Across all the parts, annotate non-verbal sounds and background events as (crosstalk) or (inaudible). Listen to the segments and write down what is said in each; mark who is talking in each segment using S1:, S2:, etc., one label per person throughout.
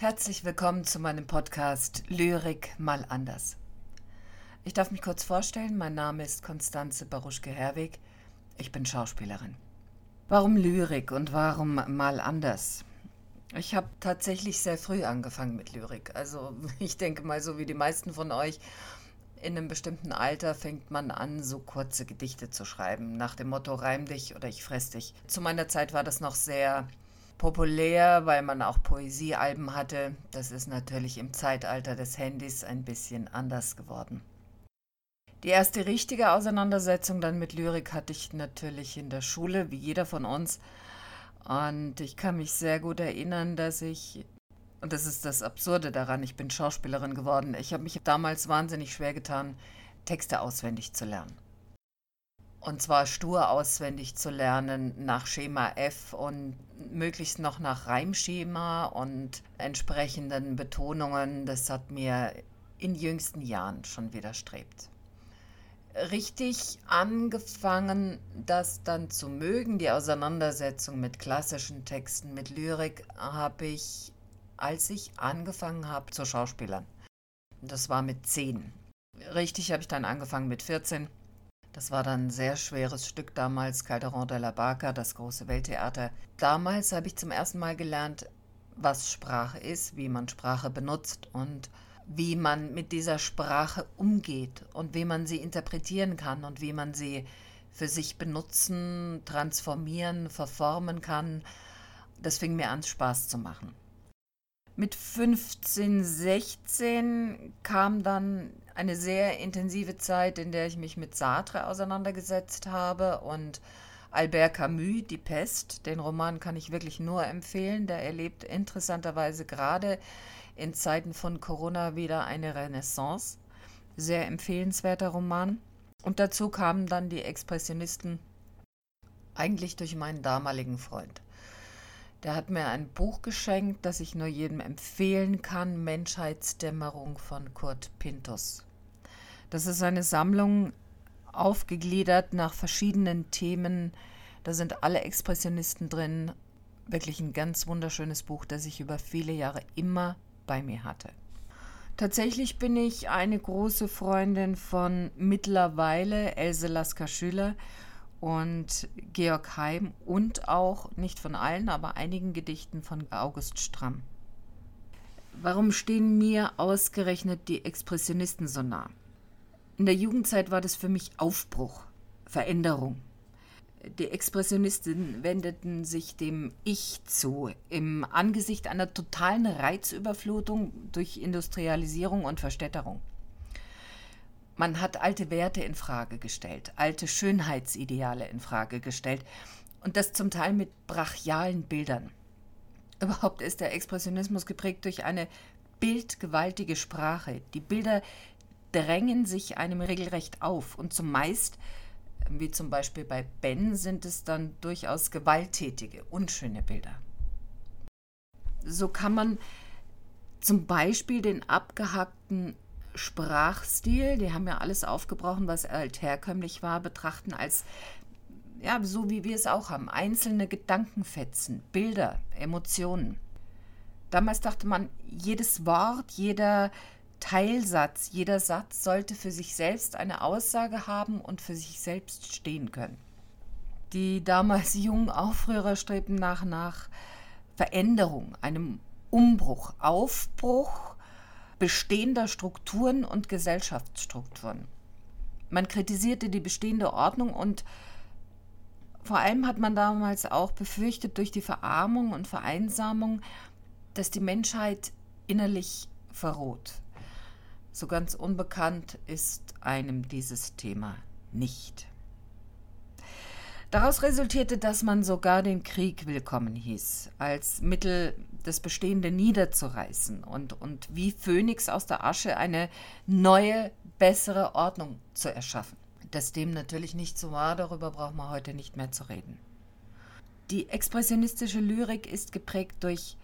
S1: Herzlich willkommen zu meinem Podcast Lyrik mal anders. Ich darf mich kurz vorstellen, mein Name ist Konstanze Baruschke-Herweg, ich bin Schauspielerin. Warum Lyrik und warum mal anders? Ich habe tatsächlich sehr früh angefangen mit Lyrik. Also (laughs) ich denke mal, so wie die meisten von euch, in einem bestimmten Alter fängt man an, so kurze Gedichte zu schreiben, nach dem Motto Reim dich oder ich fress dich. Zu meiner Zeit war das noch sehr populär, weil man auch Poesiealben hatte. Das ist natürlich im Zeitalter des Handys ein bisschen anders geworden. Die erste richtige Auseinandersetzung dann mit Lyrik hatte ich natürlich in der Schule, wie jeder von uns. Und ich kann mich sehr gut erinnern, dass ich, und das ist das Absurde daran, ich bin Schauspielerin geworden. Ich habe mich damals wahnsinnig schwer getan, Texte auswendig zu lernen. Und zwar stur auswendig zu lernen nach Schema F und möglichst noch nach Reimschema und entsprechenden Betonungen. Das hat mir in jüngsten Jahren schon widerstrebt. Richtig angefangen, das dann zu mögen, die Auseinandersetzung mit klassischen Texten, mit Lyrik, habe ich, als ich angefangen habe zu Schauspielern. Das war mit zehn. Richtig habe ich dann angefangen mit 14 das war dann ein sehr schweres Stück damals, Calderon de la Barca, das große Welttheater. Damals habe ich zum ersten Mal gelernt, was Sprache ist, wie man Sprache benutzt und wie man mit dieser Sprache umgeht und wie man sie interpretieren kann und wie man sie für sich benutzen, transformieren, verformen kann. Das fing mir an, Spaß zu machen. Mit 15, 16 kam dann eine sehr intensive Zeit, in der ich mich mit Sartre auseinandergesetzt habe und Albert Camus, Die Pest. Den Roman kann ich wirklich nur empfehlen. Der erlebt interessanterweise gerade in Zeiten von Corona wieder eine Renaissance. Sehr empfehlenswerter Roman. Und dazu kamen dann die Expressionisten eigentlich durch meinen damaligen Freund. Der hat mir ein Buch geschenkt, das ich nur jedem empfehlen kann, Menschheitsdämmerung von Kurt Pintus. Das ist eine Sammlung aufgegliedert nach verschiedenen Themen. Da sind alle Expressionisten drin. Wirklich ein ganz wunderschönes Buch, das ich über viele Jahre immer bei mir hatte. Tatsächlich bin ich eine große Freundin von mittlerweile Else Lasker-Schüler und Georg Heim und auch, nicht von allen, aber einigen Gedichten von August Stramm. Warum stehen mir ausgerechnet die Expressionisten so nah? In der Jugendzeit war das für mich Aufbruch, Veränderung. Die Expressionisten wendeten sich dem Ich zu, im Angesicht einer totalen Reizüberflutung durch Industrialisierung und Verstädterung. Man hat alte Werte in Frage gestellt, alte Schönheitsideale in Frage gestellt und das zum Teil mit brachialen Bildern. Überhaupt ist der Expressionismus geprägt durch eine bildgewaltige Sprache. Die Bilder drängen sich einem regelrecht auf und zumeist, wie zum Beispiel bei Ben, sind es dann durchaus gewalttätige, unschöne Bilder. So kann man zum Beispiel den abgehackten Sprachstil, die haben ja alles aufgebrochen, was altherkömmlich war, betrachten als, ja, so wie wir es auch haben, einzelne Gedankenfetzen, Bilder, Emotionen. Damals dachte man, jedes Wort, jeder Teilsatz, jeder Satz sollte für sich selbst eine Aussage haben und für sich selbst stehen können. Die damals (laughs) jungen Aufrührer strebten nach, nach Veränderung, einem Umbruch, Aufbruch bestehender Strukturen und Gesellschaftsstrukturen. Man kritisierte die bestehende Ordnung und vor allem hat man damals auch befürchtet durch die Verarmung und Vereinsamung, dass die Menschheit innerlich verroht. So ganz unbekannt ist einem dieses Thema nicht. Daraus resultierte, dass man sogar den Krieg willkommen hieß, als Mittel, das Bestehende niederzureißen und, und wie Phönix aus der Asche eine neue, bessere Ordnung zu erschaffen. Dass dem natürlich nicht so war, darüber brauchen wir heute nicht mehr zu reden. Die expressionistische Lyrik ist geprägt durch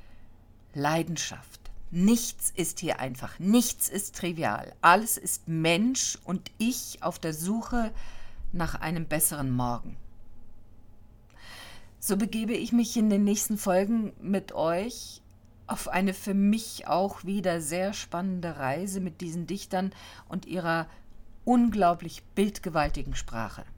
S1: Leidenschaft. Nichts ist hier einfach, nichts ist trivial. Alles ist Mensch und ich auf der Suche nach einem besseren Morgen. So begebe ich mich in den nächsten Folgen mit euch auf eine für mich auch wieder sehr spannende Reise mit diesen Dichtern und ihrer unglaublich bildgewaltigen Sprache.